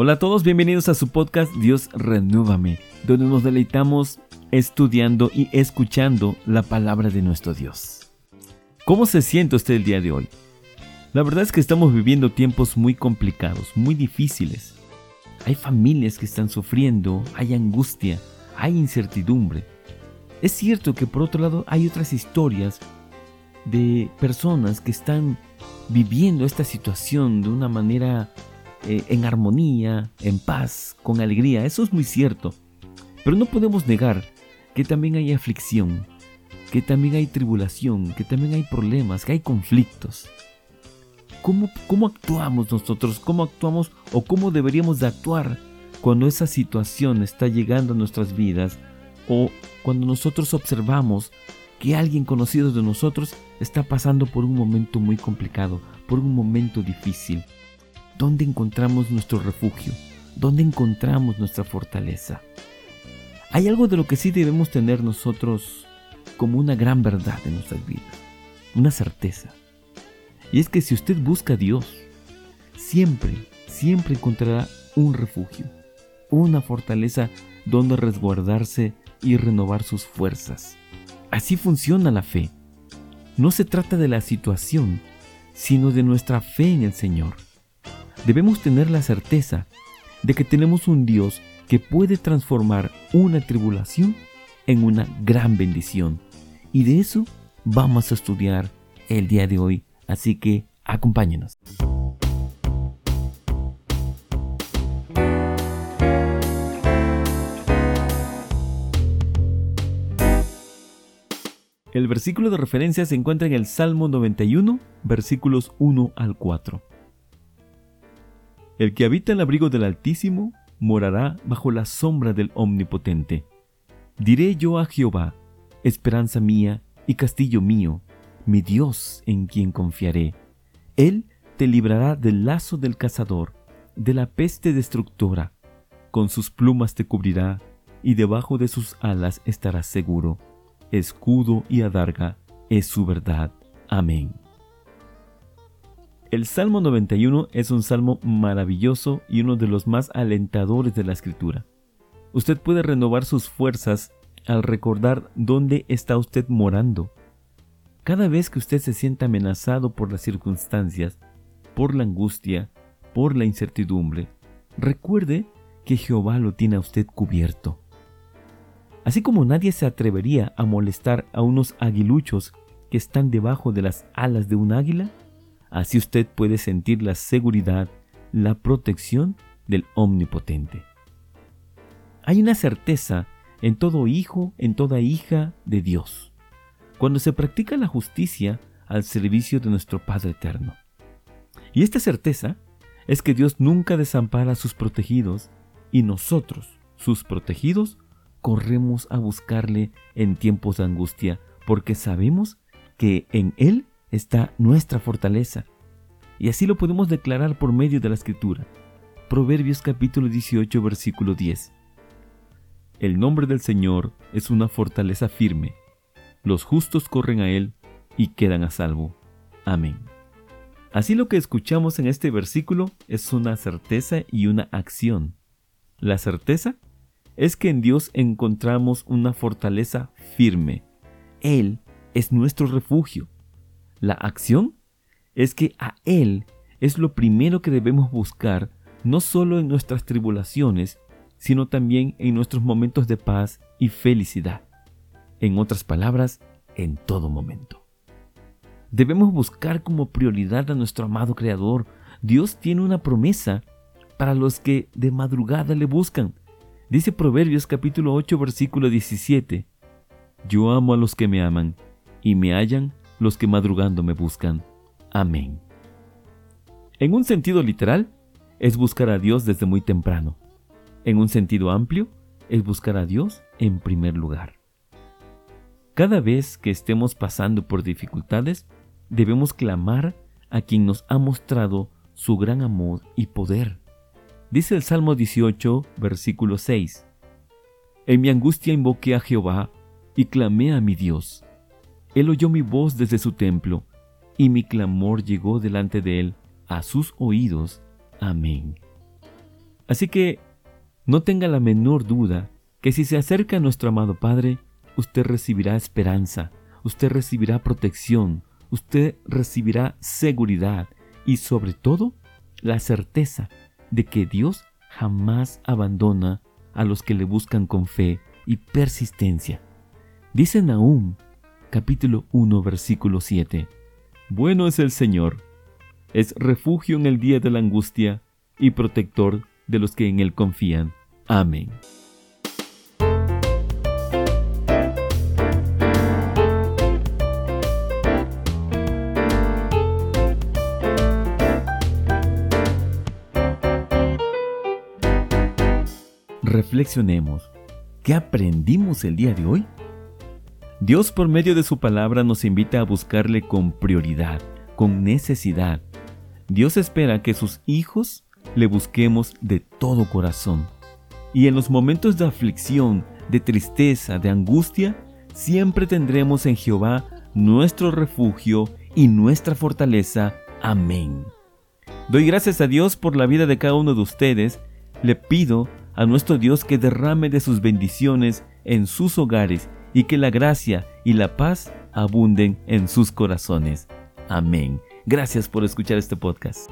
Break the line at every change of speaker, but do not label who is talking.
Hola a todos, bienvenidos a su podcast Dios Renúvame, donde nos deleitamos estudiando y escuchando la palabra de nuestro Dios. ¿Cómo se siente usted el día de hoy? La verdad es que estamos viviendo tiempos muy complicados, muy difíciles. Hay familias que están sufriendo, hay angustia, hay incertidumbre. Es cierto que por otro lado hay otras historias de personas que están viviendo esta situación de una manera eh, en armonía, en paz, con alegría. Eso es muy cierto. Pero no podemos negar que también hay aflicción, que también hay tribulación, que también hay problemas, que hay conflictos. ¿Cómo, cómo actuamos nosotros? ¿Cómo actuamos o cómo deberíamos de actuar cuando esa situación está llegando a nuestras vidas o cuando nosotros observamos que alguien conocido de nosotros está pasando por un momento muy complicado, por un momento difícil? ¿Dónde encontramos nuestro refugio? ¿Dónde encontramos nuestra fortaleza? Hay algo de lo que sí debemos tener nosotros como una gran verdad en nuestras vidas, una certeza. Y es que si usted busca a Dios, siempre, siempre encontrará un refugio, una fortaleza donde resguardarse y renovar sus fuerzas. Así funciona la fe. No se trata de la situación, sino de nuestra fe en el Señor debemos tener la certeza de que tenemos un Dios que puede transformar una tribulación en una gran bendición. Y de eso vamos a estudiar el día de hoy, así que acompáñenos. El versículo de referencia se encuentra en el Salmo 91, versículos 1 al 4. El que habita el abrigo del Altísimo morará bajo la sombra del Omnipotente. Diré yo a Jehová, esperanza mía y castillo mío, mi Dios en quien confiaré. Él te librará del lazo del cazador, de la peste destructora. Con sus plumas te cubrirá, y debajo de sus alas estarás seguro. Escudo y adarga es su verdad. Amén. El Salmo 91 es un salmo maravilloso y uno de los más alentadores de la escritura. Usted puede renovar sus fuerzas al recordar dónde está usted morando. Cada vez que usted se sienta amenazado por las circunstancias, por la angustia, por la incertidumbre, recuerde que Jehová lo tiene a usted cubierto. Así como nadie se atrevería a molestar a unos aguiluchos que están debajo de las alas de un águila, Así usted puede sentir la seguridad, la protección del Omnipotente. Hay una certeza en todo hijo, en toda hija de Dios, cuando se practica la justicia al servicio de nuestro Padre Eterno. Y esta certeza es que Dios nunca desampara a sus protegidos y nosotros, sus protegidos, corremos a buscarle en tiempos de angustia porque sabemos que en Él está nuestra fortaleza. Y así lo podemos declarar por medio de la escritura. Proverbios capítulo 18 versículo 10. El nombre del Señor es una fortaleza firme. Los justos corren a Él y quedan a salvo. Amén. Así lo que escuchamos en este versículo es una certeza y una acción. La certeza es que en Dios encontramos una fortaleza firme. Él es nuestro refugio. La acción es que a Él es lo primero que debemos buscar, no solo en nuestras tribulaciones, sino también en nuestros momentos de paz y felicidad. En otras palabras, en todo momento. Debemos buscar como prioridad a nuestro amado Creador. Dios tiene una promesa para los que de madrugada le buscan. Dice Proverbios capítulo 8 versículo 17. Yo amo a los que me aman y me hallan los que madrugando me buscan. Amén. En un sentido literal, es buscar a Dios desde muy temprano. En un sentido amplio, es buscar a Dios en primer lugar. Cada vez que estemos pasando por dificultades, debemos clamar a quien nos ha mostrado su gran amor y poder. Dice el Salmo 18, versículo 6. En mi angustia invoqué a Jehová y clamé a mi Dios. Él oyó mi voz desde su templo, y mi clamor llegó delante de él a sus oídos. Amén. Así que no tenga la menor duda que si se acerca a nuestro amado Padre, usted recibirá esperanza, usted recibirá protección, usted recibirá seguridad y sobre todo la certeza de que Dios jamás abandona a los que le buscan con fe y persistencia. Dice Nahum, capítulo 1, versículo 7. Bueno es el Señor, es refugio en el día de la angustia y protector de los que en Él confían. Amén. Reflexionemos. ¿Qué aprendimos el día de hoy? Dios por medio de su palabra nos invita a buscarle con prioridad, con necesidad. Dios espera que sus hijos le busquemos de todo corazón. Y en los momentos de aflicción, de tristeza, de angustia, siempre tendremos en Jehová nuestro refugio y nuestra fortaleza. Amén. Doy gracias a Dios por la vida de cada uno de ustedes. Le pido a nuestro Dios que derrame de sus bendiciones en sus hogares y que la gracia y la paz abunden en sus corazones. Amén. Gracias por escuchar este podcast.